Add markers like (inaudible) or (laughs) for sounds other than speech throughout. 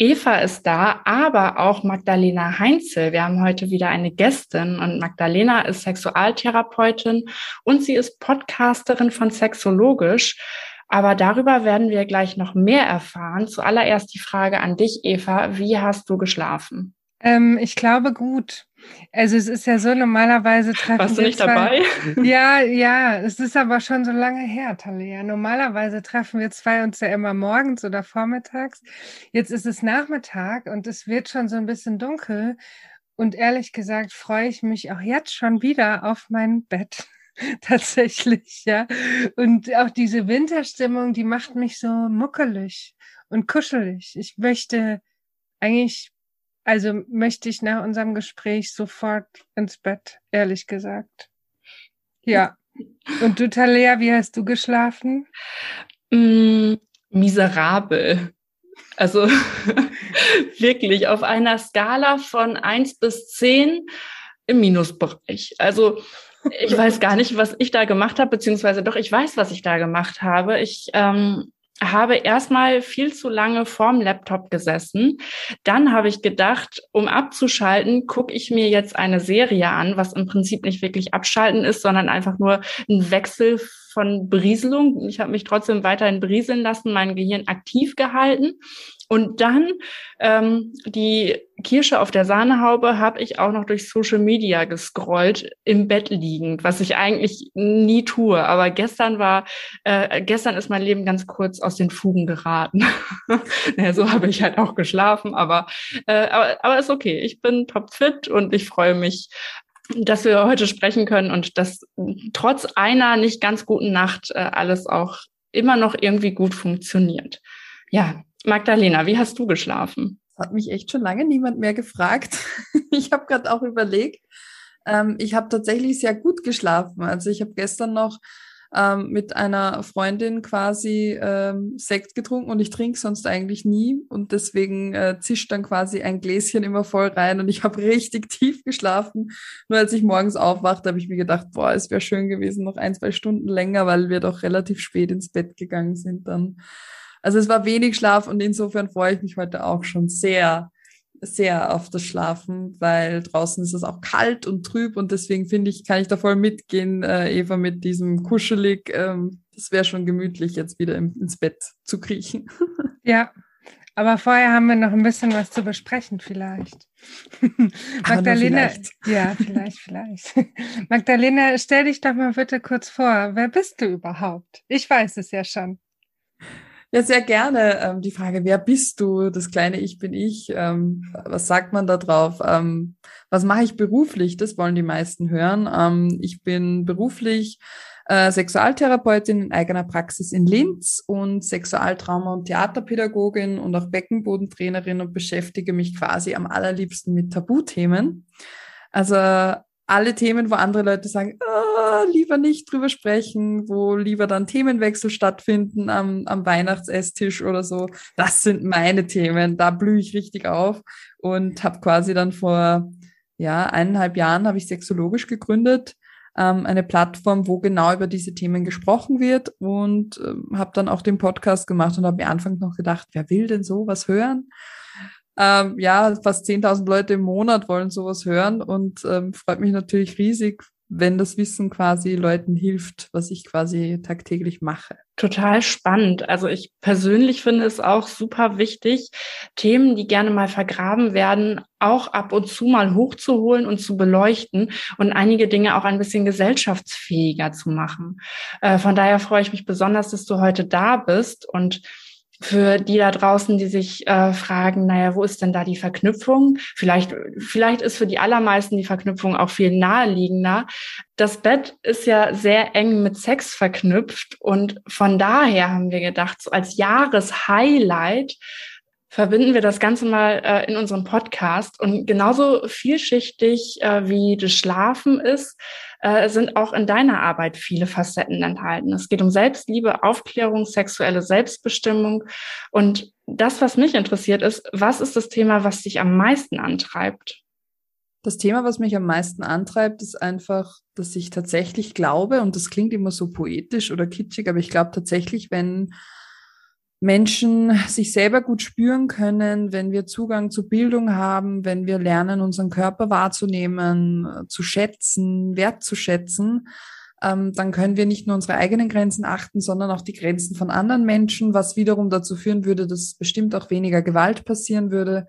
Eva ist da, aber auch Magdalena Heinzel. Wir haben heute wieder eine Gästin und Magdalena ist Sexualtherapeutin und sie ist Podcasterin von Sexologisch. Aber darüber werden wir gleich noch mehr erfahren. Zuallererst die Frage an dich, Eva. Wie hast du geschlafen? Ähm, ich glaube gut. Also es ist ja so, normalerweise treffen Warst du nicht zwei, dabei? (laughs) Ja, ja, es ist aber schon so lange her, Talia. Normalerweise treffen wir zwei uns ja immer morgens oder vormittags. Jetzt ist es Nachmittag und es wird schon so ein bisschen dunkel. Und ehrlich gesagt freue ich mich auch jetzt schon wieder auf mein Bett. (laughs) Tatsächlich, ja. Und auch diese Winterstimmung, die macht mich so muckelig und kuschelig. Ich möchte eigentlich also möchte ich nach unserem Gespräch sofort ins Bett, ehrlich gesagt. Ja. (laughs) Und du, Talea, wie hast du geschlafen? Mm, miserabel. Also (laughs) wirklich auf einer Skala von eins bis zehn im Minusbereich. Also ich weiß gar nicht, was ich da gemacht habe, beziehungsweise doch, ich weiß, was ich da gemacht habe. Ich ähm, habe erstmal viel zu lange vorm Laptop gesessen. Dann habe ich gedacht, um abzuschalten, gucke ich mir jetzt eine Serie an, was im Prinzip nicht wirklich abschalten ist, sondern einfach nur ein Wechsel von Berieselung. Ich habe mich trotzdem weiterhin berieseln lassen, mein Gehirn aktiv gehalten. Und dann ähm, die Kirsche auf der Sahnehaube habe ich auch noch durch Social Media gescrollt, im Bett liegend, was ich eigentlich nie tue. Aber gestern war, äh, gestern ist mein Leben ganz kurz aus den Fugen geraten. (laughs) naja, so habe ich halt auch geschlafen, aber, äh, aber, aber ist okay. Ich bin topfit und ich freue mich dass wir heute sprechen können und dass trotz einer nicht ganz guten Nacht äh, alles auch immer noch irgendwie gut funktioniert. Ja, Magdalena, wie hast du geschlafen? Hat mich echt schon lange niemand mehr gefragt. (laughs) ich habe gerade auch überlegt. Ähm, ich habe tatsächlich sehr gut geschlafen. Also ich habe gestern noch ähm, mit einer Freundin quasi ähm, Sekt getrunken und ich trinke sonst eigentlich nie und deswegen äh, zischt dann quasi ein Gläschen immer voll rein und ich (laughs) habe richtig tief geschlafen. Nur als ich morgens aufwachte, habe ich mir gedacht, boah, es wäre schön gewesen, noch ein, zwei Stunden länger, weil wir doch relativ spät ins Bett gegangen sind dann. Also es war wenig Schlaf und insofern freue ich mich heute auch schon sehr, sehr auf das Schlafen, weil draußen ist es auch kalt und trüb und deswegen finde ich, kann ich da voll mitgehen, äh, Eva, mit diesem kuschelig. Ähm, das wäre schon gemütlich, jetzt wieder im, ins Bett zu kriechen. (laughs) Ja, aber vorher haben wir noch ein bisschen was zu besprechen, vielleicht. (laughs) Magdalena, vielleicht. ja, vielleicht, vielleicht. (laughs) Magdalena, stell dich doch mal bitte kurz vor. Wer bist du überhaupt? Ich weiß es ja schon. Ja, sehr gerne. Ähm, die Frage, wer bist du? Das kleine Ich bin ich. Ähm, was sagt man da drauf? Ähm, was mache ich beruflich? Das wollen die meisten hören. Ähm, ich bin beruflich äh, Sexualtherapeutin in eigener Praxis in Linz und Sexualtrauma- und Theaterpädagogin und auch Beckenbodentrainerin und beschäftige mich quasi am allerliebsten mit Tabuthemen. Also alle Themen, wo andere Leute sagen, oh, lieber nicht drüber sprechen, wo lieber dann Themenwechsel stattfinden am, am Weihnachtsesstisch oder so. Das sind meine Themen. Da blühe ich richtig auf und habe quasi dann vor ja eineinhalb Jahren habe ich sexologisch gegründet, ähm, eine Plattform, wo genau über diese Themen gesprochen wird und ähm, habe dann auch den Podcast gemacht und habe mir anfangs noch gedacht, wer will denn sowas hören? Ähm, ja, fast 10.000 Leute im Monat wollen sowas hören und ähm, freut mich natürlich riesig, wenn das Wissen quasi Leuten hilft, was ich quasi tagtäglich mache. Total spannend. Also ich persönlich finde es auch super wichtig, Themen, die gerne mal vergraben werden, auch ab und zu mal hochzuholen und zu beleuchten und einige Dinge auch ein bisschen gesellschaftsfähiger zu machen. Äh, von daher freue ich mich besonders, dass du heute da bist und für die da draußen, die sich äh, fragen, naja, wo ist denn da die Verknüpfung? Vielleicht, vielleicht ist für die allermeisten die Verknüpfung auch viel naheliegender. Das Bett ist ja sehr eng mit Sex verknüpft und von daher haben wir gedacht, so als Jahreshighlight verbinden wir das Ganze mal äh, in unserem Podcast. Und genauso vielschichtig äh, wie das Schlafen ist, äh, sind auch in deiner Arbeit viele Facetten enthalten. Es geht um Selbstliebe, Aufklärung, sexuelle Selbstbestimmung. Und das, was mich interessiert, ist, was ist das Thema, was dich am meisten antreibt? Das Thema, was mich am meisten antreibt, ist einfach, dass ich tatsächlich glaube, und das klingt immer so poetisch oder kitschig, aber ich glaube tatsächlich, wenn Menschen sich selber gut spüren können, wenn wir Zugang zu Bildung haben, wenn wir lernen, unseren Körper wahrzunehmen, zu schätzen, wertzuschätzen, ähm, dann können wir nicht nur unsere eigenen Grenzen achten, sondern auch die Grenzen von anderen Menschen, was wiederum dazu führen würde, dass bestimmt auch weniger Gewalt passieren würde,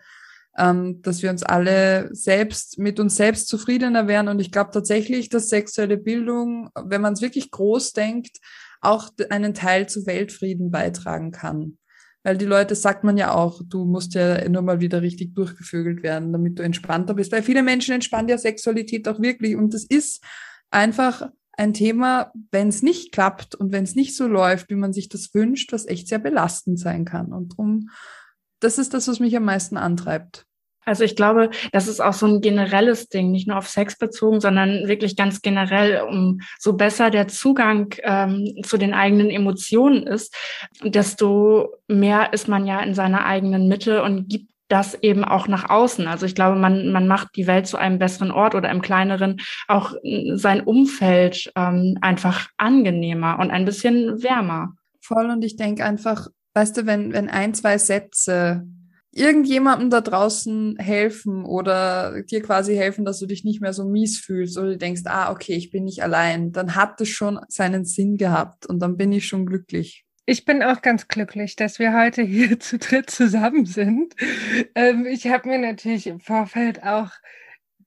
ähm, dass wir uns alle selbst mit uns selbst zufriedener wären. Und ich glaube tatsächlich, dass sexuelle Bildung, wenn man es wirklich groß denkt, auch einen Teil zu Weltfrieden beitragen kann. Weil die Leute sagt man ja auch, du musst ja nur mal wieder richtig durchgevögelt werden, damit du entspannter bist. Weil viele Menschen entspannen ja Sexualität auch wirklich. Und das ist einfach ein Thema, wenn es nicht klappt und wenn es nicht so läuft, wie man sich das wünscht, was echt sehr belastend sein kann. Und darum, das ist das, was mich am meisten antreibt. Also ich glaube, das ist auch so ein generelles Ding, nicht nur auf Sex bezogen, sondern wirklich ganz generell, um so besser der Zugang ähm, zu den eigenen Emotionen ist, desto mehr ist man ja in seiner eigenen Mitte und gibt das eben auch nach außen. Also ich glaube, man, man macht die Welt zu einem besseren Ort oder im kleineren auch sein Umfeld ähm, einfach angenehmer und ein bisschen wärmer. Voll und ich denke einfach, weißt du, wenn, wenn ein, zwei Sätze irgendjemandem da draußen helfen oder dir quasi helfen, dass du dich nicht mehr so mies fühlst oder du denkst, ah, okay, ich bin nicht allein, dann hat es schon seinen Sinn gehabt und dann bin ich schon glücklich. Ich bin auch ganz glücklich, dass wir heute hier zu dritt zusammen sind. Ähm, ich habe mir natürlich im Vorfeld auch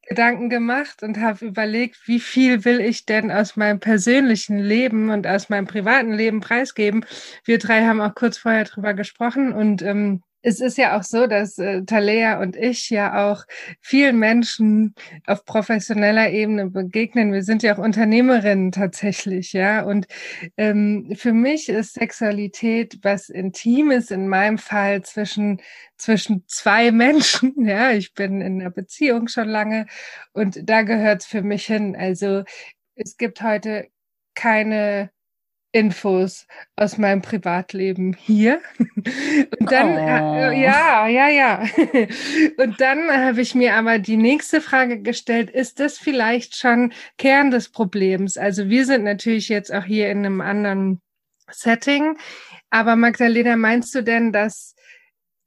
Gedanken gemacht und habe überlegt, wie viel will ich denn aus meinem persönlichen Leben und aus meinem privaten Leben preisgeben. Wir drei haben auch kurz vorher drüber gesprochen und ähm, es ist ja auch so, dass äh, Talea und ich ja auch vielen Menschen auf professioneller Ebene begegnen. Wir sind ja auch Unternehmerinnen tatsächlich, ja. Und ähm, für mich ist Sexualität was Intimes in meinem Fall zwischen zwischen zwei (laughs) Menschen. Ja, ich bin in einer Beziehung schon lange und da gehört es für mich hin. Also es gibt heute keine Infos aus meinem Privatleben hier. (laughs) Und dann, äh, oh. ja, ja, ja. (laughs) Und dann habe ich mir aber die nächste Frage gestellt, ist das vielleicht schon Kern des Problems? Also wir sind natürlich jetzt auch hier in einem anderen Setting. Aber Magdalena, meinst du denn, dass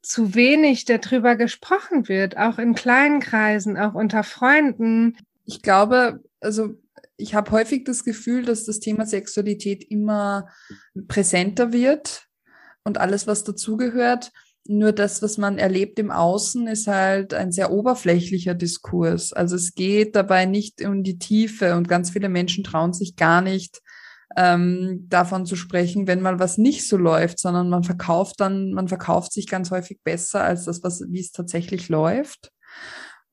zu wenig darüber gesprochen wird, auch in kleinen Kreisen, auch unter Freunden? Ich glaube, also ich habe häufig das Gefühl, dass das Thema Sexualität immer präsenter wird und alles, was dazugehört. Nur das, was man erlebt im Außen, ist halt ein sehr oberflächlicher Diskurs. Also es geht dabei nicht um die Tiefe und ganz viele Menschen trauen sich gar nicht ähm, davon zu sprechen, wenn mal was nicht so läuft, sondern man verkauft dann, man verkauft sich ganz häufig besser als das, was wie es tatsächlich läuft.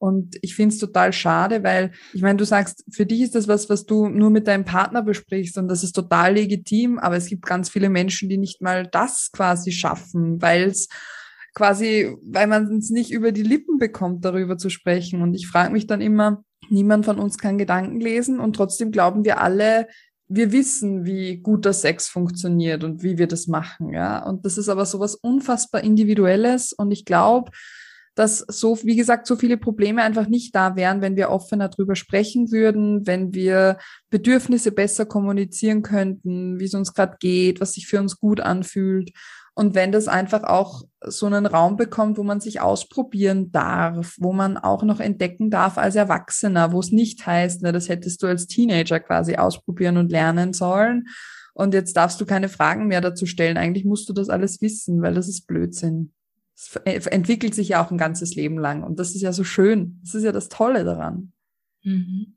Und ich finde es total schade, weil ich meine, du sagst, für dich ist das was, was du nur mit deinem Partner besprichst und das ist total legitim, aber es gibt ganz viele Menschen, die nicht mal das quasi schaffen, weil es quasi, weil man es nicht über die Lippen bekommt, darüber zu sprechen. Und ich frage mich dann immer, niemand von uns kann Gedanken lesen und trotzdem glauben wir alle, wir wissen, wie guter Sex funktioniert und wie wir das machen, ja. Und das ist aber sowas unfassbar Individuelles und ich glaube, dass so, wie gesagt, so viele Probleme einfach nicht da wären, wenn wir offener drüber sprechen würden, wenn wir Bedürfnisse besser kommunizieren könnten, wie es uns gerade geht, was sich für uns gut anfühlt. Und wenn das einfach auch so einen Raum bekommt, wo man sich ausprobieren darf, wo man auch noch entdecken darf als Erwachsener, wo es nicht heißt, ne, das hättest du als Teenager quasi ausprobieren und lernen sollen. Und jetzt darfst du keine Fragen mehr dazu stellen. Eigentlich musst du das alles wissen, weil das ist Blödsinn es äh, entwickelt sich ja auch ein ganzes Leben lang. Und das ist ja so schön. Das ist ja das Tolle daran. Mhm.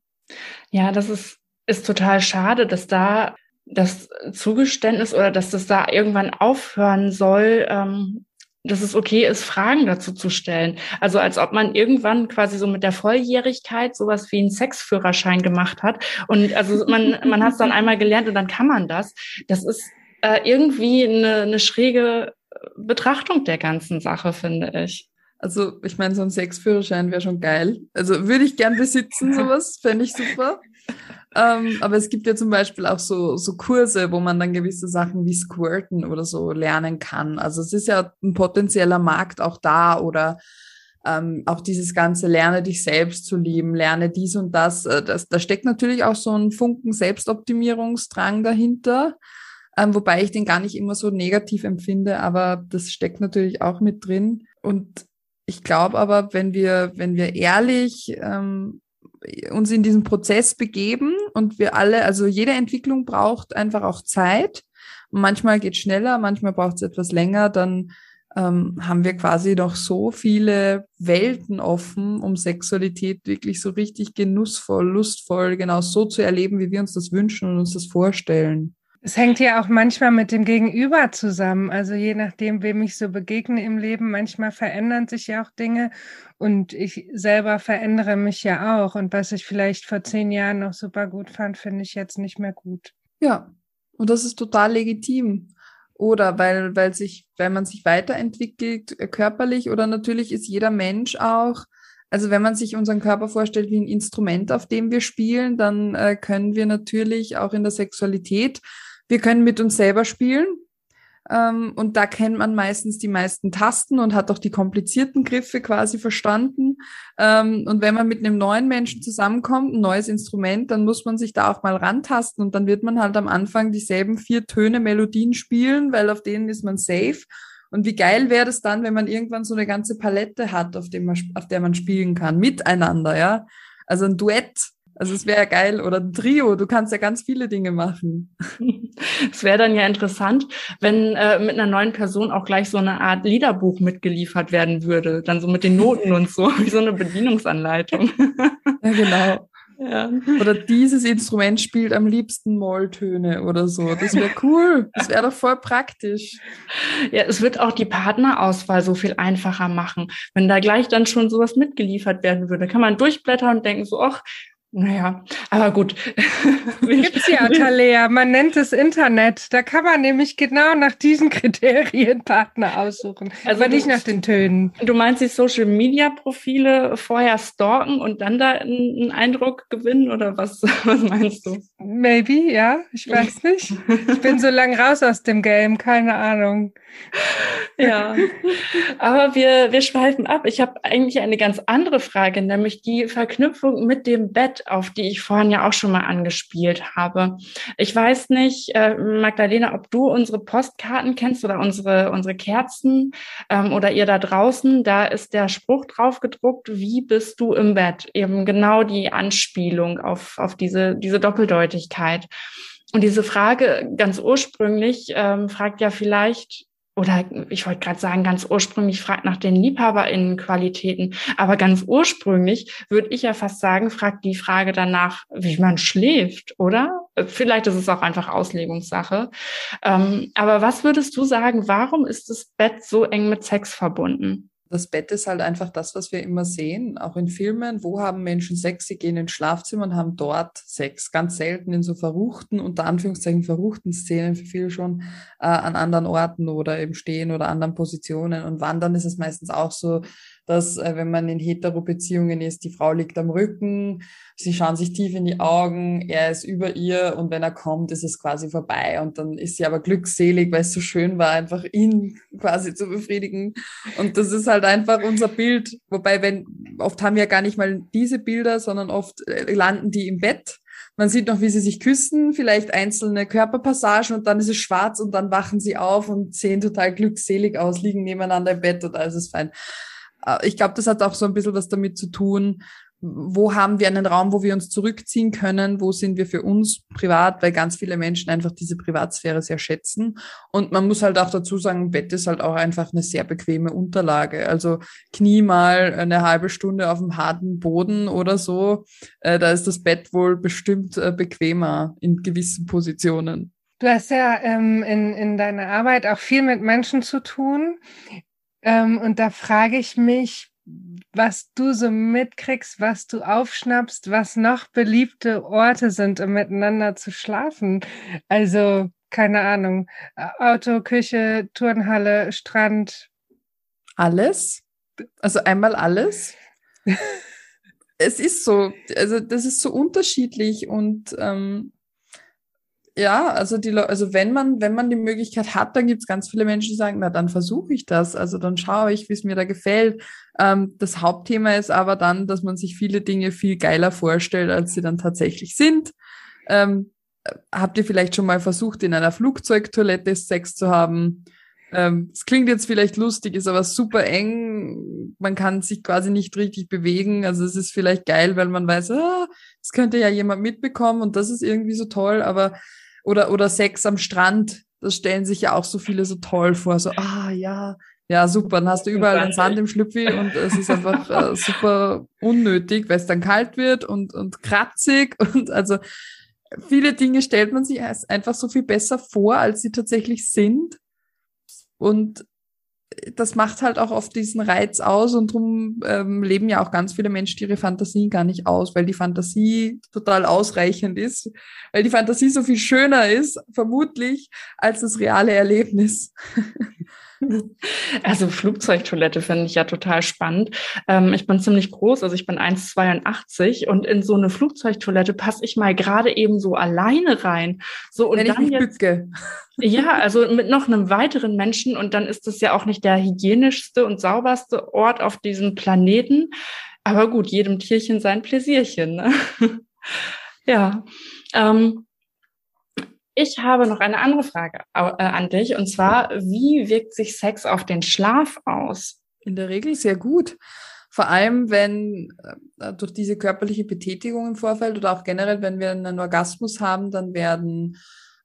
Ja, das ist, ist total schade, dass da das Zugeständnis oder dass das da irgendwann aufhören soll, ähm, dass es okay ist, Fragen dazu zu stellen. Also als ob man irgendwann quasi so mit der Volljährigkeit sowas wie einen Sexführerschein gemacht hat. Und also man, man hat es dann (laughs) einmal gelernt und dann kann man das. Das ist äh, irgendwie eine, eine schräge Betrachtung der ganzen Sache, finde ich. Also, ich meine, so ein Sexführerschein wäre schon geil. Also würde ich gern besitzen, (laughs) sowas, fände ich super. ähm, aber es gibt ja zum Beispiel auch so, so Kurse, wo man dann gewisse Sachen wie Squirten oder so lernen kann. Also es ist ja ein potenzieller Markt auch da oder ähm, auch dieses ganze Lerne dich selbst zu lieben, lerne dies und das. Äh, das da steckt natürlich auch so ein Funken Selbstoptimierungsdrang dahinter. Ähm, wobei ich den gar nicht immer so negativ empfinde, aber das steckt natürlich auch mit drin. Und ich glaube aber, wenn wir, wenn wir ehrlich ähm, uns in diesen Prozess begeben und wir alle, also jede Entwicklung braucht einfach auch Zeit. Manchmal geht schneller, manchmal braucht es etwas länger, dann ähm, haben wir quasi noch so viele Welten offen, um Sexualität wirklich so richtig genussvoll, lustvoll, genau so zu erleben, wie wir uns das wünschen und uns das vorstellen. Es hängt ja auch manchmal mit dem Gegenüber zusammen. Also je nachdem, wem ich so begegne im Leben, manchmal verändern sich ja auch Dinge und ich selber verändere mich ja auch. Und was ich vielleicht vor zehn Jahren noch super gut fand, finde ich jetzt nicht mehr gut. Ja, und das ist total legitim. Oder weil, weil sich, weil man sich weiterentwickelt, äh, körperlich oder natürlich ist jeder Mensch auch also wenn man sich unseren Körper vorstellt wie ein Instrument, auf dem wir spielen, dann äh, können wir natürlich auch in der Sexualität wir können mit uns selber spielen. Ähm, und da kennt man meistens die meisten Tasten und hat auch die komplizierten Griffe quasi verstanden. Ähm, und wenn man mit einem neuen Menschen zusammenkommt, ein neues Instrument, dann muss man sich da auch mal rantasten und dann wird man halt am Anfang dieselben vier Töne Melodien spielen, weil auf denen ist man safe. Und wie geil wäre das dann, wenn man irgendwann so eine ganze Palette hat, auf, dem man, auf der man spielen kann, miteinander, ja? Also ein Duett also es wäre geil oder ein Trio, du kannst ja ganz viele Dinge machen. (laughs) Es wäre dann ja interessant, wenn äh, mit einer neuen Person auch gleich so eine Art Liederbuch mitgeliefert werden würde, dann so mit den Noten und so, (laughs) wie so eine Bedienungsanleitung. (laughs) Ja, genau. Ja. Oder dieses Instrument spielt am liebsten Molltöne oder so. Das wäre cool. Das wäre doch voll praktisch. Ja, es wird auch die Partnerauswahl so viel einfacher machen. Wenn da gleich dann schon sowas mitgeliefert werden würde, kann man durchblättern und denken so, ach, naja, aber gut. Gibt's ja, Talea. Man nennt es Internet. Da kann man nämlich genau nach diesen Kriterien Partner aussuchen. Also aber nicht nach den Tönen. Du meinst die Social Media Profile vorher stalken und dann da einen Eindruck gewinnen oder was, (laughs) was meinst du? Maybe, ja. Ich weiß (laughs) nicht. Ich bin so lang raus aus dem Game. Keine Ahnung. Ja. Aber wir, wir schweifen ab. Ich habe eigentlich eine ganz andere Frage, nämlich die Verknüpfung mit dem Bett auf die ich vorhin ja auch schon mal angespielt habe. Ich weiß nicht, äh, Magdalena, ob du unsere Postkarten kennst oder unsere, unsere Kerzen ähm, oder ihr da draußen. Da ist der Spruch drauf gedruckt, wie bist du im Bett? Eben genau die Anspielung auf, auf diese, diese Doppeldeutigkeit. Und diese Frage ganz ursprünglich ähm, fragt ja vielleicht, oder ich wollte gerade sagen, ganz ursprünglich fragt nach den LiebhaberInnen-Qualitäten, aber ganz ursprünglich würde ich ja fast sagen, fragt die Frage danach, wie man schläft, oder? Vielleicht ist es auch einfach Auslegungssache. Ähm, aber was würdest du sagen, warum ist das Bett so eng mit Sex verbunden? Das Bett ist halt einfach das, was wir immer sehen, auch in Filmen. Wo haben Menschen Sex? Sie gehen ins Schlafzimmer und haben dort Sex. Ganz selten in so verruchten, unter Anführungszeichen verruchten Szenen, für viele schon äh, an anderen Orten oder im Stehen oder anderen Positionen. Und wandern ist es meistens auch so, dass äh, wenn man in Hetero-Beziehungen ist, die Frau liegt am Rücken, sie schauen sich tief in die Augen, er ist über ihr und wenn er kommt, ist es quasi vorbei und dann ist sie aber glückselig, weil es so schön war, einfach ihn (laughs) quasi zu befriedigen. Und das ist halt einfach unser Bild. Wobei, wenn, oft haben wir gar nicht mal diese Bilder, sondern oft äh, landen die im Bett man sieht noch, wie sie sich küssen, vielleicht einzelne Körperpassagen und dann ist es schwarz und dann wachen sie auf und sehen total glückselig aus, liegen nebeneinander im Bett und alles ist fein. Äh, ich glaube, das hat auch so ein bisschen was damit zu tun, wo haben wir einen Raum, wo wir uns zurückziehen können, wo sind wir für uns privat, weil ganz viele Menschen einfach diese Privatsphäre sehr schätzen. Und man muss halt auch dazu sagen, Bett ist halt auch einfach eine sehr bequeme Unterlage. Also knie mal eine halbe Stunde auf dem harten Boden oder so, äh, da ist das Bett wohl bestimmt äh, bequemer in gewissen Positionen. Du hast ja ähm, in, in deiner Arbeit auch viel mit Menschen zu tun. Ähm, und da frage ich mich, was du so mitkriegst, was du aufschnappst, was noch beliebte Orte sind, um miteinander zu schlafen. Also keine Ahnung, Auto, Küche, Turnhalle, Strand. Alles? Also einmal alles? (laughs) es ist so, also das ist so unterschiedlich und ähm, ja, also die also wenn man, wenn man die Möglichkeit hat, dann gibt es ganz viele Menschen, die sagen, na dann versuche ich das. Also dann schaue ich, wie es mir da gefällt. Ähm, das Hauptthema ist aber dann, dass man sich viele Dinge viel geiler vorstellt, als sie dann tatsächlich sind. Ähm, habt ihr vielleicht schon mal versucht, in einer Flugzeugtoilette Sex zu haben? Ähm, es klingt jetzt vielleicht lustig, ist aber super eng. Man kann sich quasi nicht richtig bewegen. Also es ist vielleicht geil, weil man weiß, ah, es könnte ja jemand mitbekommen und das ist irgendwie so toll. Aber oder oder Sex am Strand, das stellen sich ja auch so viele so toll vor. So ah ja, ja super, dann hast du überall den Sand im Schlüpfi und es ist einfach äh, super unnötig, weil es dann kalt wird und und kratzig (laughs) und also viele Dinge stellt man sich einfach so viel besser vor, als sie tatsächlich sind. Und das macht halt auch oft diesen Reiz aus und darum ähm, leben ja auch ganz viele Menschen ihre Fantasien gar nicht aus, weil die Fantasie total ausreichend ist, weil die Fantasie so viel schöner ist, vermutlich, als das reale Erlebnis. (laughs) Also Flugzeugtoilette finde ich ja total spannend. Ähm, ich bin ziemlich groß, also ich bin 1,82 und in so eine Flugzeugtoilette passe ich mal gerade eben so alleine rein. So und Wenn dann jetzt, ja, also mit noch einem weiteren Menschen und dann ist das ja auch nicht der hygienischste und sauberste Ort auf diesem Planeten. Aber gut, jedem Tierchen sein Pläsierchen. Ne? (laughs) ja. Ähm, ich habe noch eine andere Frage äh, an dich und zwar, wie wirkt sich Sex auf den Schlaf aus? In der Regel sehr gut. Vor allem, wenn äh, durch diese körperliche Betätigung im Vorfeld oder auch generell, wenn wir einen Orgasmus haben, dann werden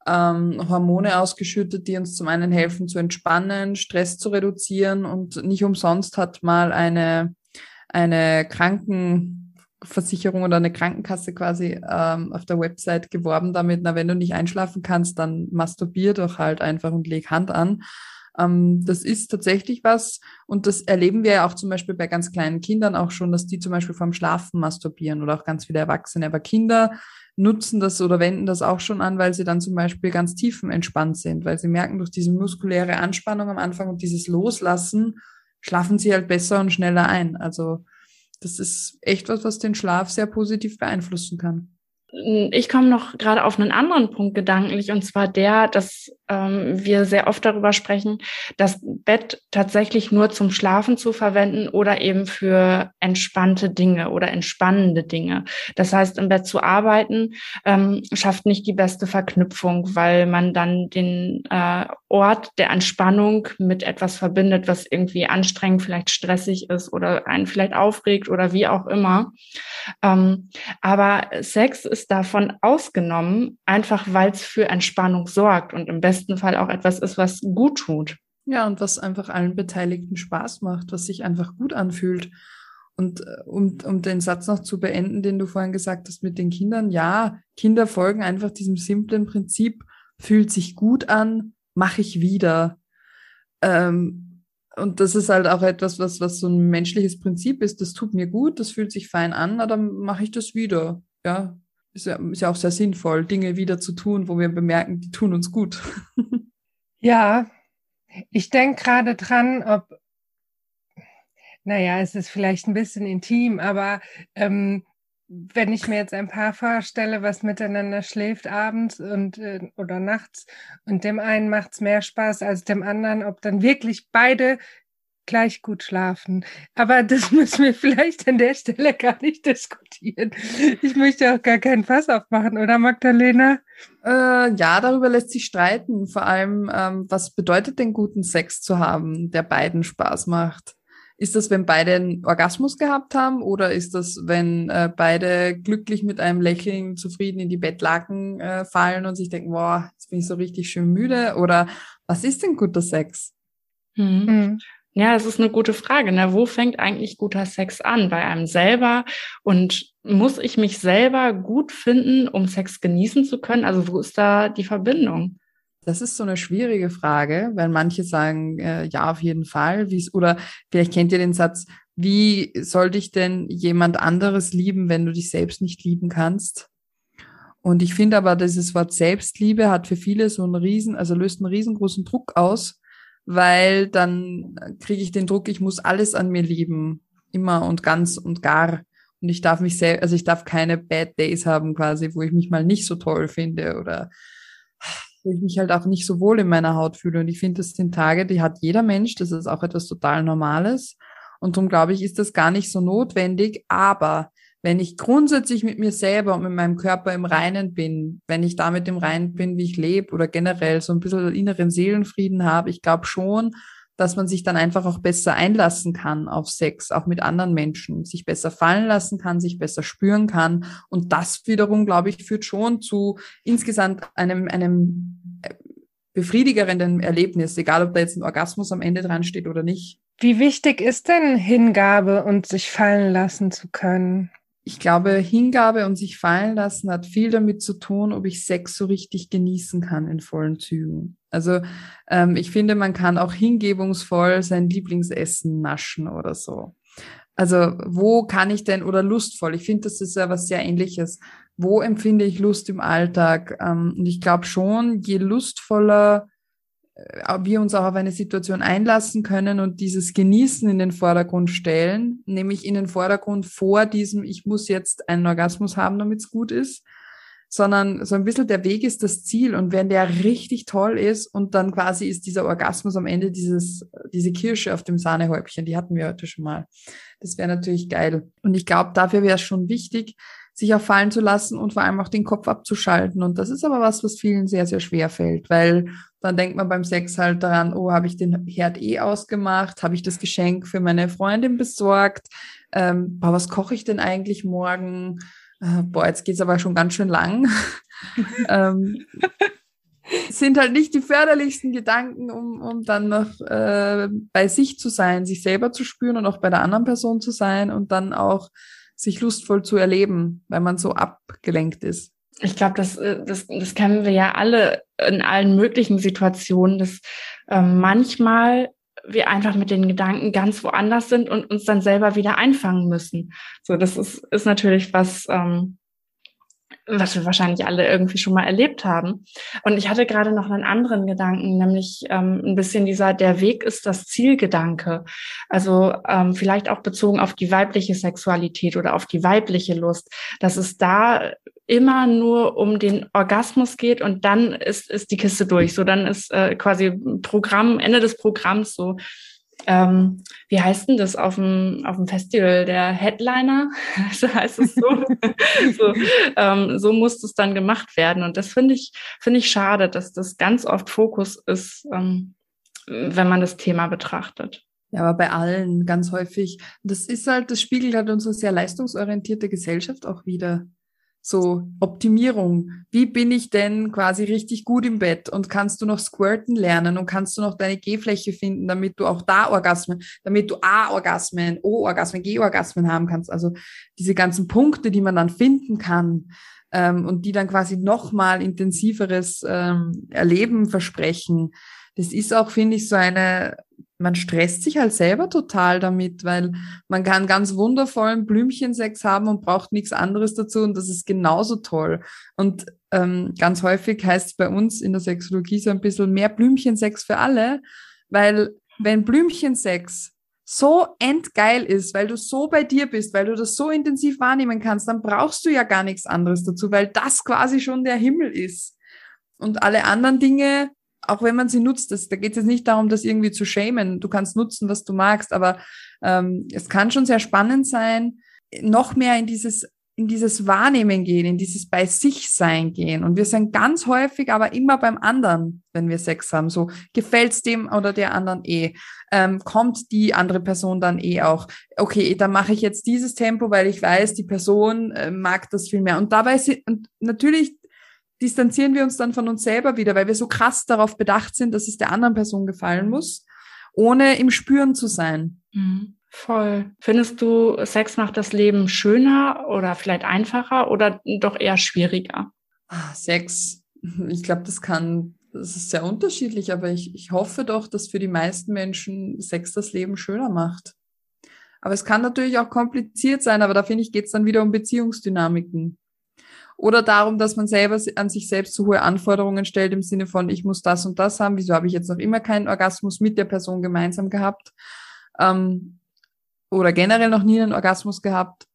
ähm, Hormone ausgeschüttet, die uns zum einen helfen zu entspannen, Stress zu reduzieren und nicht umsonst hat mal eine, eine Kranken Versicherung oder eine Krankenkasse quasi ähm, auf der Website geworben damit, na, wenn du nicht einschlafen kannst, dann masturbier doch halt einfach und leg Hand an. Ähm, das ist tatsächlich was und das erleben wir ja auch zum Beispiel bei ganz kleinen Kindern auch schon, dass die zum Beispiel vorm Schlafen masturbieren oder auch ganz viele Erwachsene. Aber Kinder nutzen das oder wenden das auch schon an, weil sie dann zum Beispiel ganz tiefenentspannt sind, weil sie merken durch diese muskuläre Anspannung am Anfang und dieses Loslassen, schlafen sie halt besser und schneller ein. Also das ist echt was, was den Schlaf sehr positiv beeinflussen kann. Ich komme noch gerade auf einen anderen Punkt gedanklich, und zwar der, dass ähm, wir sehr oft darüber sprechen, das Bett tatsächlich nur zum Schlafen zu verwenden oder eben für entspannte Dinge oder entspannende Dinge. Das heißt, im Bett zu arbeiten ähm, schafft nicht die beste Verknüpfung, weil man dann den äh, Ort der Entspannung mit etwas verbindet, was irgendwie anstrengend, vielleicht stressig ist oder einen vielleicht aufregt oder wie auch immer. Ähm, aber Sex ist ist davon ausgenommen, einfach weil es für Entspannung sorgt und im besten Fall auch etwas ist, was gut tut. Ja, und was einfach allen Beteiligten Spaß macht, was sich einfach gut anfühlt. Und äh, um, um den Satz noch zu beenden, den du vorhin gesagt hast mit den Kindern, ja, Kinder folgen einfach diesem simplen Prinzip, fühlt sich gut an, mache ich wieder. Ähm, und das ist halt auch etwas, was, was so ein menschliches Prinzip ist. Das tut mir gut, das fühlt sich fein an, na, dann mache ich das wieder. Ja, ist ja, ist ja auch sehr sinnvoll, Dinge wieder zu tun, wo wir bemerken, die tun uns gut. (laughs) ja, ich denke gerade dran, ob, naja, es ist vielleicht ein bisschen intim, aber ähm, wenn ich mir jetzt ein Paar vorstelle, was miteinander schläft abends und äh, oder nachts und dem einen macht's mehr Spaß als dem anderen, ob dann wirklich beide gleich gut schlafen. Aber das (laughs) müssen wir vielleicht an der Stelle gar nicht diskutieren. Ich möchte auch gar keinen Fass aufmachen, oder Magdalena? Äh, ja, darüber lässt sich streiten. Vor allem, ähm, was bedeutet denn guten Sex zu haben, der beiden Spaß macht? Ist das, wenn beide einen Orgasmus gehabt haben oder ist das, wenn äh, beide glücklich mit einem Lächeln zufrieden in die Bettlaken äh, fallen und sich denken, boah, jetzt bin ich so richtig schön müde? Oder was ist denn guter Sex? Hm. Ja, das ist eine gute Frage. Ne? Wo fängt eigentlich guter Sex an? Bei einem selber? Und muss ich mich selber gut finden, um Sex genießen zu können? Also wo ist da die Verbindung? Das ist so eine schwierige Frage, weil manche sagen, äh, ja, auf jeden Fall. Wie's, oder vielleicht kennt ihr den Satz, wie soll dich denn jemand anderes lieben, wenn du dich selbst nicht lieben kannst? Und ich finde aber, dieses Wort Selbstliebe hat für viele so einen riesen, also löst einen riesengroßen Druck aus, weil dann kriege ich den Druck, ich muss alles an mir lieben, immer und ganz und gar. Und ich darf mich selbst, also ich darf keine Bad Days haben quasi, wo ich mich mal nicht so toll finde oder wo ich mich halt auch nicht so wohl in meiner Haut fühle. Und ich finde, das sind Tage, die hat jeder Mensch, das ist auch etwas total Normales. Und darum glaube ich, ist das gar nicht so notwendig. Aber wenn ich grundsätzlich mit mir selber und mit meinem Körper im Reinen bin, wenn ich damit im Reinen bin, wie ich lebe oder generell so ein bisschen inneren Seelenfrieden habe, ich glaube schon, dass man sich dann einfach auch besser einlassen kann auf Sex, auch mit anderen Menschen, sich besser fallen lassen kann, sich besser spüren kann. Und das wiederum, glaube ich, führt schon zu insgesamt einem, einem äh, befriedigerenden Erlebnis, egal ob da jetzt ein Orgasmus am Ende dran steht oder nicht. Wie wichtig ist denn Hingabe und sich fallen lassen zu können? Ich glaube, Hingabe und sich fallen lassen hat viel damit zu tun, ob ich Sex so richtig genießen kann in vollen Zügen. Also ähm, ich finde, man kann auch hingebungsvoll sein Lieblingsessen naschen oder so. Also wo kann ich denn, oder lustvoll, ich finde, das ist ja was sehr ähnliches. Wo empfinde ich Lust im Alltag? Ähm, und ich glaube schon, je lustvoller wir uns auch auf eine Situation einlassen können und dieses Genießen in den Vordergrund stellen, nämlich in den Vordergrund vor diesem, ich muss jetzt einen Orgasmus haben, damit es gut ist, sondern so ein bisschen der Weg ist das Ziel und wenn der richtig toll ist und dann quasi ist dieser Orgasmus am Ende dieses, diese Kirsche auf dem Sahnehäubchen, die hatten wir heute schon mal. Das wäre natürlich geil. Und ich glaube, dafür wäre es schon wichtig, sich auch fallen zu lassen und vor allem auch den Kopf abzuschalten. Und das ist aber was, was vielen sehr, sehr schwer fällt, weil dann denkt man beim Sex halt daran, oh, habe ich den Herd eh ausgemacht? Habe ich das Geschenk für meine Freundin besorgt? Ähm, boah, was koche ich denn eigentlich morgen? Äh, boah, jetzt geht's aber schon ganz schön lang. (laughs) ähm, sind halt nicht die förderlichsten Gedanken, um, um dann noch äh, bei sich zu sein, sich selber zu spüren und auch bei der anderen Person zu sein und dann auch sich lustvoll zu erleben, weil man so abgelenkt ist. Ich glaube, das, äh, das, das kennen wir ja alle in allen möglichen Situationen, dass ähm, manchmal wir einfach mit den Gedanken ganz woanders sind und uns dann selber wieder einfangen müssen. So, das ist, ist natürlich was, ähm, was wir wahrscheinlich alle irgendwie schon mal erlebt haben. Und ich hatte gerade noch einen anderen Gedanken, nämlich ähm, ein bisschen dieser, der Weg ist das Zielgedanke. Also ähm, vielleicht auch bezogen auf die weibliche Sexualität oder auf die weibliche Lust, dass es da immer nur um den Orgasmus geht und dann ist, ist die Kiste durch. So, dann ist äh, quasi Programm, Ende des Programms so ähm, wie heißt denn das auf dem, auf dem Festival? Der Headliner, (laughs) so heißt es so. (laughs) so, ähm, so muss es dann gemacht werden. Und das finde ich, finde ich schade, dass das ganz oft Fokus ist, ähm, wenn man das Thema betrachtet. Ja, aber bei allen ganz häufig. Das ist halt, das spiegelt halt unsere sehr leistungsorientierte Gesellschaft auch wieder so Optimierung. Wie bin ich denn quasi richtig gut im Bett und kannst du noch squirten lernen und kannst du noch deine G-Fläche finden, damit du auch da Orgasmen, damit du A-Orgasmen, O-Orgasmen, G-Orgasmen haben kannst. Also diese ganzen Punkte, die man dann finden kann ähm, und die dann quasi nochmal intensiveres ähm, Erleben versprechen. Das ist auch, finde ich, so eine man stresst sich halt selber total damit, weil man kann ganz wundervollen Blümchensex haben und braucht nichts anderes dazu und das ist genauso toll. Und ähm, ganz häufig heißt es bei uns in der Sexologie so ein bisschen mehr Blümchensex für alle, weil wenn Blümchensex so endgeil ist, weil du so bei dir bist, weil du das so intensiv wahrnehmen kannst, dann brauchst du ja gar nichts anderes dazu, weil das quasi schon der Himmel ist. Und alle anderen Dinge auch wenn man sie nutzt, das, da geht es jetzt nicht darum, das irgendwie zu schämen. Du kannst nutzen, was du magst, aber ähm, es kann schon sehr spannend sein, noch mehr in dieses in dieses Wahrnehmen gehen, in dieses bei sich sein gehen. Und wir sind ganz häufig aber immer beim anderen, wenn wir Sex haben. So gefällt's dem oder der anderen eh. Ähm, kommt die andere Person dann eh auch. Okay, dann mache ich jetzt dieses Tempo, weil ich weiß, die Person äh, mag das viel mehr. Und dabei sind, und natürlich distanzieren wir uns dann von uns selber wieder, weil wir so krass darauf bedacht sind, dass es der anderen Person gefallen muss, ohne im Spüren zu sein. Mhm. Voll. Findest du, Sex macht das Leben schöner oder vielleicht einfacher oder doch eher schwieriger? Ah, Sex, ich glaube, das kann, das ist sehr unterschiedlich, aber ich, ich hoffe doch, dass für die meisten Menschen Sex das Leben schöner macht. Aber es kann natürlich auch kompliziert sein, aber da finde ich, geht es dann wieder um Beziehungsdynamiken. Oder darum, dass man selber an sich selbst zu hohe Anforderungen stellt im Sinne von, ich muss das und das haben, wieso habe ich jetzt noch immer keinen Orgasmus mit der Person gemeinsam gehabt? Ähm, oder generell noch nie einen Orgasmus gehabt.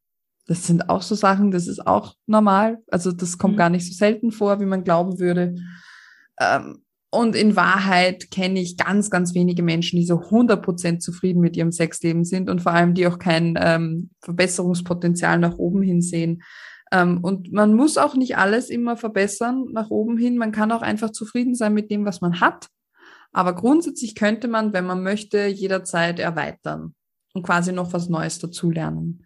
Das sind auch so Sachen, das ist auch normal. Also das kommt mhm. gar nicht so selten vor, wie man glauben würde. Ähm, und in Wahrheit kenne ich ganz, ganz wenige Menschen, die so 100% zufrieden mit ihrem Sexleben sind und vor allem die auch kein ähm, Verbesserungspotenzial nach oben hin sehen. Ähm, und man muss auch nicht alles immer verbessern nach oben hin. Man kann auch einfach zufrieden sein mit dem, was man hat. Aber grundsätzlich könnte man, wenn man möchte, jederzeit erweitern und quasi noch was Neues dazulernen.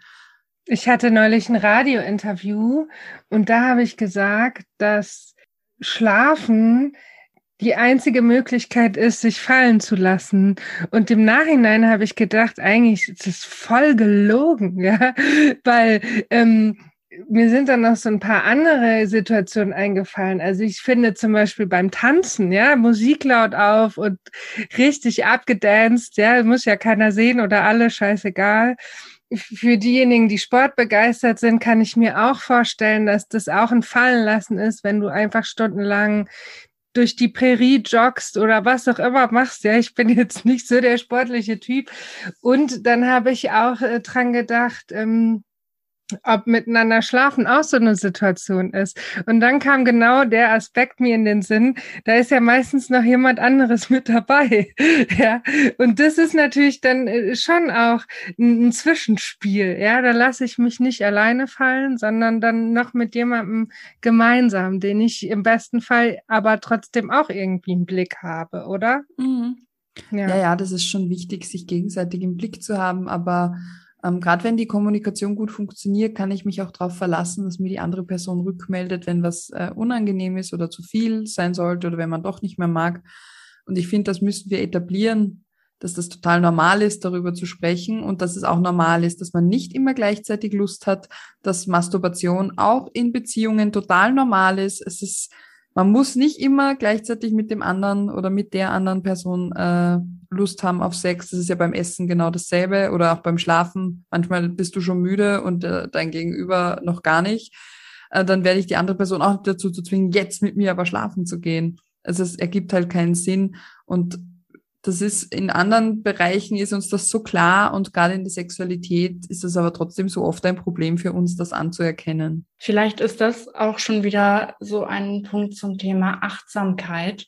Ich hatte neulich ein Radiointerview und da habe ich gesagt, dass Schlafen die einzige Möglichkeit ist, sich fallen zu lassen. Und im Nachhinein habe ich gedacht, eigentlich ist es voll gelogen, (laughs) ja, weil ähm, mir sind dann noch so ein paar andere Situationen eingefallen. Also ich finde zum Beispiel beim Tanzen, ja, Musik laut auf und richtig abgedanced, ja, muss ja keiner sehen oder alle, scheißegal. Für diejenigen, die sportbegeistert sind, kann ich mir auch vorstellen, dass das auch ein Fallenlassen ist, wenn du einfach stundenlang durch die Prärie joggst oder was auch immer machst. Ja, ich bin jetzt nicht so der sportliche Typ. Und dann habe ich auch äh, dran gedacht, ähm, ob miteinander schlafen auch so eine Situation ist. Und dann kam genau der Aspekt mir in den Sinn, da ist ja meistens noch jemand anderes (laughs) mit dabei. ja, und das ist natürlich dann äh, schon auch ein, Zwischenspiel. Ja, da lasse ich mich nicht alleine fallen, sondern dann noch mit jemandem gemeinsam, den ich im besten Fall aber trotzdem auch irgendwie einen Blick habe, oder? Mhm. Ja. ja, ja, das ist schon wichtig, sich gegenseitig im Blick zu haben, aber ähm, Gerade wenn die Kommunikation gut funktioniert, kann ich mich auch darauf verlassen, dass mir die andere Person rückmeldet, wenn was äh, unangenehm ist oder zu viel sein sollte oder wenn man doch nicht mehr mag. Und ich finde, das müssen wir etablieren, dass das total normal ist, darüber zu sprechen und dass es auch normal ist, dass man nicht immer gleichzeitig Lust hat, dass Masturbation auch in Beziehungen total normal ist. Es ist man muss nicht immer gleichzeitig mit dem anderen oder mit der anderen Person äh, Lust haben auf Sex. Das ist ja beim Essen genau dasselbe oder auch beim Schlafen. Manchmal bist du schon müde und äh, dein Gegenüber noch gar nicht. Äh, dann werde ich die andere Person auch dazu zu zwingen, jetzt mit mir aber schlafen zu gehen. Also es ergibt halt keinen Sinn. Und das ist in anderen Bereichen ist uns das so klar und gerade in der Sexualität ist es aber trotzdem so oft ein Problem für uns, das anzuerkennen. Vielleicht ist das auch schon wieder so ein Punkt zum Thema Achtsamkeit.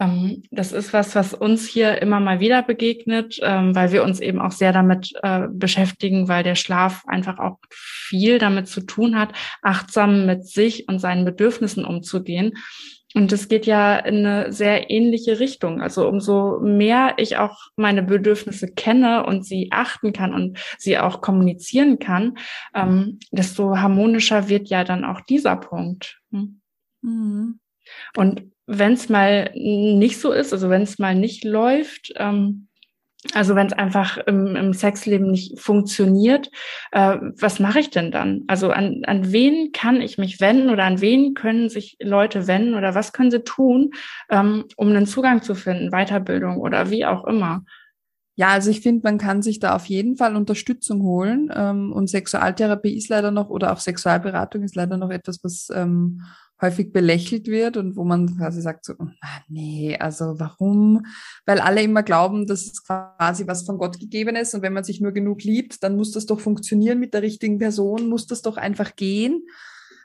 Ähm, das ist was, was uns hier immer mal wieder begegnet, ähm, weil wir uns eben auch sehr damit äh, beschäftigen, weil der Schlaf einfach auch viel damit zu tun hat, achtsam mit sich und seinen Bedürfnissen umzugehen. Und es geht ja in eine sehr ähnliche Richtung. Also umso mehr ich auch meine Bedürfnisse kenne und sie achten kann und sie auch kommunizieren kann, ähm, desto harmonischer wird ja dann auch dieser Punkt. Hm? Mhm. Und wenn es mal nicht so ist, also wenn es mal nicht läuft, ähm, also wenn es einfach im, im, Sexleben nicht funktioniert, äh, was mache ich denn dann? Also an, an wen kann ich mich wenden oder an wen können sich Leute wenden oder was können sie tun, ähm, um einen Zugang zu finden, Weiterbildung oder wie auch immer? Ja, also ich finde, man kann sich da auf jeden Fall Unterstützung holen. Ähm, und Sexualtherapie ist leider noch, oder auch Sexualberatung ist leider noch etwas, was ähm, häufig belächelt wird und wo man quasi sagt so, ah, nee, also warum? Weil alle immer glauben, dass es quasi was von Gott gegeben ist und wenn man sich nur genug liebt, dann muss das doch funktionieren mit der richtigen Person, muss das doch einfach gehen.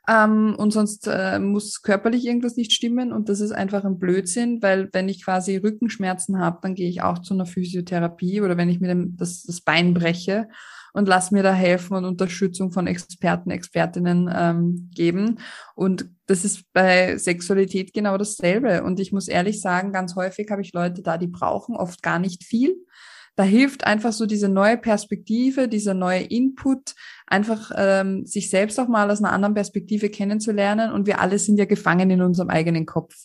Ähm, und sonst äh, muss körperlich irgendwas nicht stimmen und das ist einfach ein Blödsinn, weil wenn ich quasi Rückenschmerzen habe, dann gehe ich auch zu einer Physiotherapie oder wenn ich mir das, das Bein breche und lass mir da helfen und Unterstützung von Experten, Expertinnen ähm, geben. Und das ist bei Sexualität genau dasselbe. Und ich muss ehrlich sagen, ganz häufig habe ich Leute da, die brauchen oft gar nicht viel. Da hilft einfach so diese neue Perspektive, dieser neue Input, einfach ähm, sich selbst auch mal aus einer anderen Perspektive kennenzulernen. Und wir alle sind ja gefangen in unserem eigenen Kopf.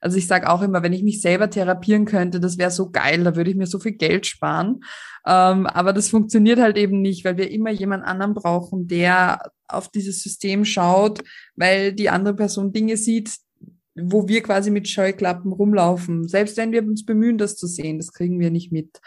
Also ich sage auch immer, wenn ich mich selber therapieren könnte, das wäre so geil, da würde ich mir so viel Geld sparen. Ähm, aber das funktioniert halt eben nicht, weil wir immer jemand anderen brauchen, der auf dieses System schaut, weil die andere Person Dinge sieht, wo wir quasi mit Scheuklappen rumlaufen. Selbst wenn wir uns bemühen, das zu sehen, das kriegen wir nicht mit.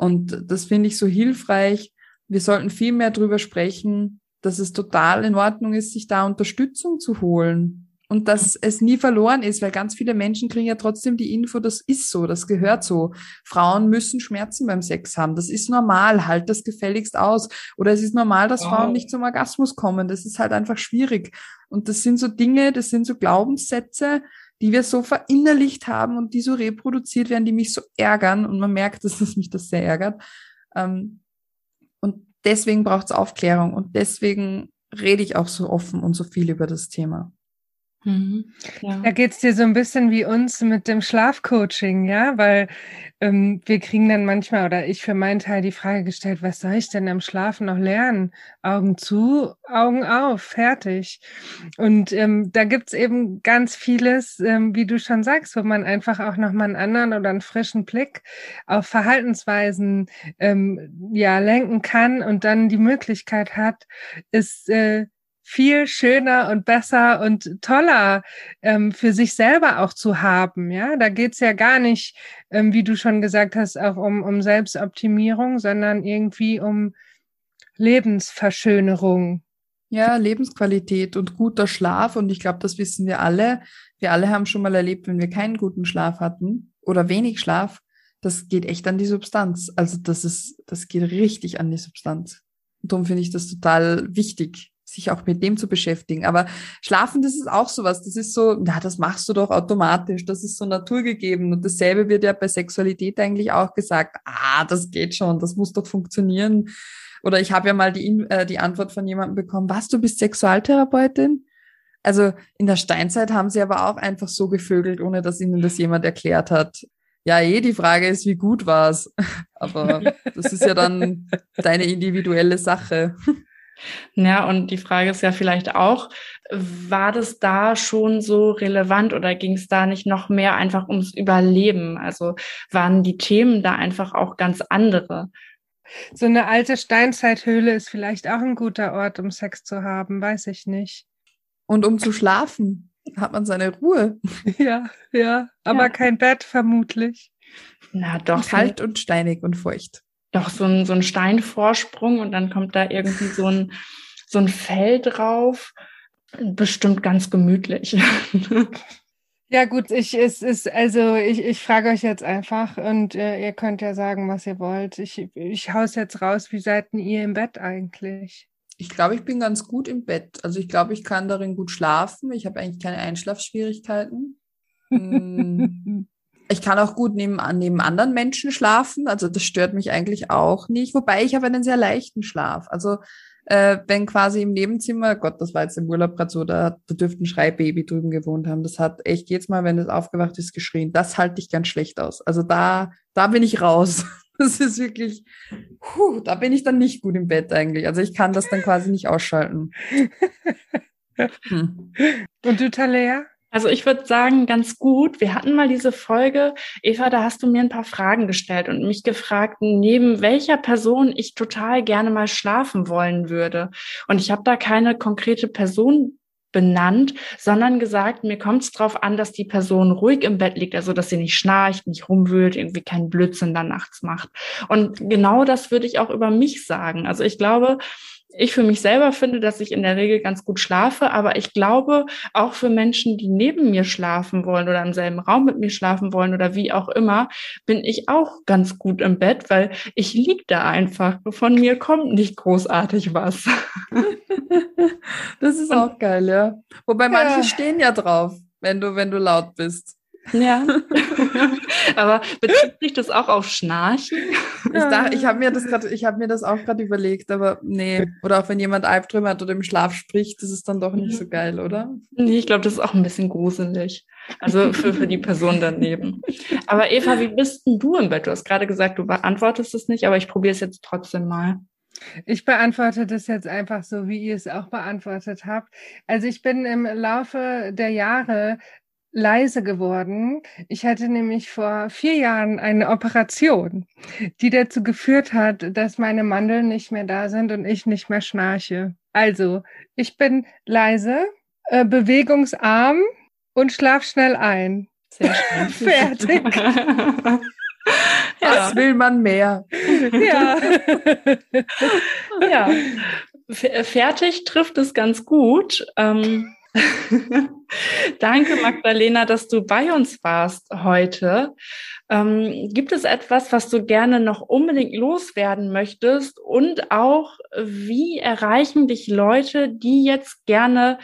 Und das finde ich so hilfreich. Wir sollten viel mehr drüber sprechen, dass es total in Ordnung ist, sich da Unterstützung zu holen. Und dass es nie verloren ist, weil ganz viele Menschen kriegen ja trotzdem die Info, das ist so, das gehört so. Frauen müssen Schmerzen beim Sex haben. Das ist normal, halt das gefälligst aus. Oder es ist normal, dass wow. Frauen nicht zum Orgasmus kommen. Das ist halt einfach schwierig. Und das sind so Dinge, das sind so Glaubenssätze, die wir so verinnerlicht haben und die so reproduziert werden, die mich so ärgern. Und man merkt, (laughs) dass das mich das sehr ärgert. Ähm, und deswegen braucht es Aufklärung. Und deswegen rede ich auch so offen und so viel über das Thema. Mhm. Da geht's dir so ein bisschen wie uns mit dem Schlafcoaching, ja, weil ähm, wir kriegen dann manchmal oder ich für meinen Teil die Frage gestellt, was soll ich denn am Schlafen noch lernen? Augen zu, Augen auf, fertig. Und ähm, da gibt's eben ganz vieles, ähm, wie du schon sagst, wo man einfach auch nochmal einen anderen oder einen frischen Blick auf Verhaltensweisen ähm, ja lenken kann und dann die Möglichkeit hat, ist äh, viel schöner und besser und toller ähm, für sich selber auch zu haben. Ja, da geht's ja gar nicht, ähm, wie du schon gesagt hast, auch um, um Selbstoptimierung, sondern irgendwie um Lebensverschönerung. Ja, Lebensqualität und guter Schlaf. Und ich glaube, das wissen wir alle. Wir alle haben schon mal erlebt, wenn wir keinen guten Schlaf hatten oder wenig Schlaf, das geht echt an die Substanz. Also das ist, das geht richtig an die Substanz. Und darum finde ich das total wichtig, sich auch mit dem zu beschäftigen. Aber Schlafen, das ist auch sowas. Das ist so, ja, das machst du doch automatisch. Das ist so naturgegeben. Und dasselbe wird ja bei Sexualität eigentlich auch gesagt. Ah, das geht schon. Das muss doch funktionieren. Oder ich habe ja mal die, äh, die Antwort von jemandem bekommen, was, du bist Sexualtherapeutin? Also in der Steinzeit haben sie aber auch einfach so gevögelt, ohne dass ihnen das jemand erklärt hat. Ja, eh, die Frage ist, wie gut war's? (laughs) Aber das ist ja dann deine individuelle Sache. Ja, und die Frage ist ja vielleicht auch, war das da schon so relevant oder ging es da nicht noch mehr einfach ums Überleben? Also waren die Themen da einfach auch ganz andere? So eine alte Steinzeithöhle ist vielleicht auch ein guter Ort, um Sex zu haben, weiß ich nicht. Und um zu schlafen hat man seine Ruhe. (laughs) Ja, ja, aber ja. kein Bett vermutlich. Na doch. Kalt und steinig und feucht doch so ein, so ein Steinvorsprung und dann kommt da irgendwie so ein, so ein Fell drauf. Bestimmt ganz gemütlich. (laughs) Ja gut, ich es ist also ich, ich frage euch jetzt einfach und äh, ihr könnt ja sagen, was ihr wollt. Ich ich hau's jetzt raus. Wie seid denn ihr im Bett eigentlich? Ich glaube, ich bin ganz gut im Bett. Also ich glaube, ich kann darin gut schlafen. Ich habe eigentlich keine Einschlafschwierigkeiten. (laughs) Hm. Ich kann auch gut neben, neben anderen Menschen schlafen, also das stört mich eigentlich auch nicht, wobei ich habe einen sehr leichten Schlaf. Also äh, wenn quasi im Nebenzimmer, Gott, das war jetzt im Urlaub gerade so, da, da dürfte ein Schreibaby drüben gewohnt haben. Das hat echt jedes Mal, wenn es aufgewacht ist, geschrien. Das halte ich ganz schlecht aus. Also da, da bin ich raus. (laughs) Das ist wirklich, puh, da bin ich dann nicht gut im Bett eigentlich. Also ich kann das dann quasi nicht ausschalten. (laughs) Hm. Und du, Talea? Also ich würde sagen, ganz gut. Wir hatten mal diese Folge, Eva, da hast du mir ein paar Fragen gestellt und mich gefragt, neben welcher Person ich total gerne mal schlafen wollen würde. Und ich habe da keine konkrete Person benannt, sondern gesagt, mir kommt es darauf an, dass die Person ruhig im Bett liegt, also dass sie nicht schnarcht, nicht rumwühlt, irgendwie keinen Blödsinn dann nachts macht. Und genau das würde ich auch über mich sagen. Also ich glaube, ich für mich selber finde, dass ich in der Regel ganz gut schlafe, aber ich glaube auch für Menschen, die neben mir schlafen wollen oder im selben Raum mit mir schlafen wollen oder wie auch immer, bin ich auch ganz gut im Bett, weil ich lieg da einfach. Von mir kommt nicht großartig was. (laughs) das ist auch geil, ja. Wobei manche ja. stehen ja drauf, wenn du, wenn du laut bist. Ja. (laughs) Aber bezieht sich das auch auf Schnarchen? Ich, dachte, ich habe mir das gerade, ich habe mir das auch gerade überlegt, aber nee. Oder auch wenn jemand Albträume hat oder im Schlaf spricht, das ist dann doch nicht so geil, oder? Nee, ich glaube, das ist auch ein bisschen gruselig. Also für, für die Person daneben. Aber Eva, wie bist denn du im Bett? Du hast gerade gesagt, du beantwortest es nicht, aber ich probiere es jetzt trotzdem mal. Ich beantworte das jetzt einfach so, wie ihr es auch beantwortet habt. Also ich bin im Laufe der Jahre leise geworden. Ich hatte nämlich vor vier Jahren eine Operation, die dazu geführt hat, dass meine Mandeln nicht mehr da sind und ich nicht mehr schnarche. Also, ich bin leise, äh, bewegungsarm und schlaf schnell ein. Sehr (laughs) schön. Fertig. (laughs) Was will man mehr? Ja. (laughs) ja. fertig trifft es ganz gut. Ähm, (laughs) Danke, Magdalena, dass du bei uns warst heute. Ähm, gibt es etwas, was du gerne noch unbedingt loswerden möchtest? Und auch, wie erreichen dich Leute, die jetzt gerne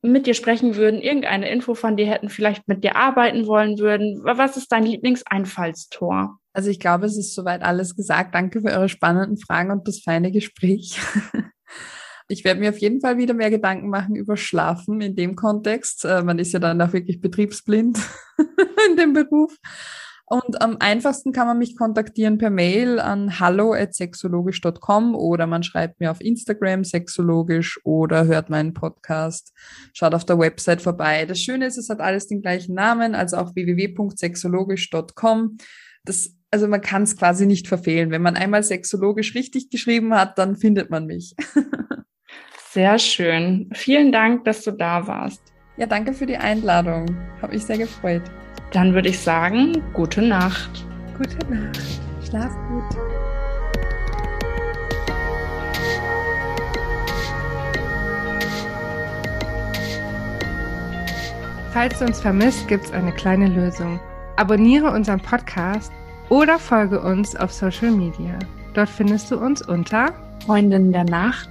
mit dir sprechen würden, irgendeine Info von dir hätten, vielleicht mit dir arbeiten wollen würden? Was ist dein Lieblingseinfallstor? Also ich glaube, es ist soweit alles gesagt. Danke für eure spannenden Fragen und das feine Gespräch. (laughs) Ich werde mir auf jeden Fall wieder mehr Gedanken machen über Schlafen in dem Kontext. Äh, man ist ja dann auch wirklich betriebsblind (laughs) in dem Beruf. Und am einfachsten kann man mich kontaktieren per Mail an hallo@sexologisch.com oder man schreibt mir auf Instagram sexologisch oder hört meinen Podcast, schaut auf der Website vorbei. Das Schöne ist, es hat alles den gleichen Namen, also auch www.sexologisch.com. Das also man kann es quasi nicht verfehlen. Wenn man einmal sexologisch richtig geschrieben hat, dann findet man mich. (laughs) Sehr schön. Vielen Dank, dass du da warst. Ja, danke für die Einladung. Habe ich sehr gefreut. Dann würde ich sagen, gute Nacht. Gute Nacht. Schlaf gut. Falls du uns vermisst, gibt es eine kleine Lösung. Abonniere unseren Podcast oder folge uns auf Social Media. Dort findest du uns unter Freundin der Nacht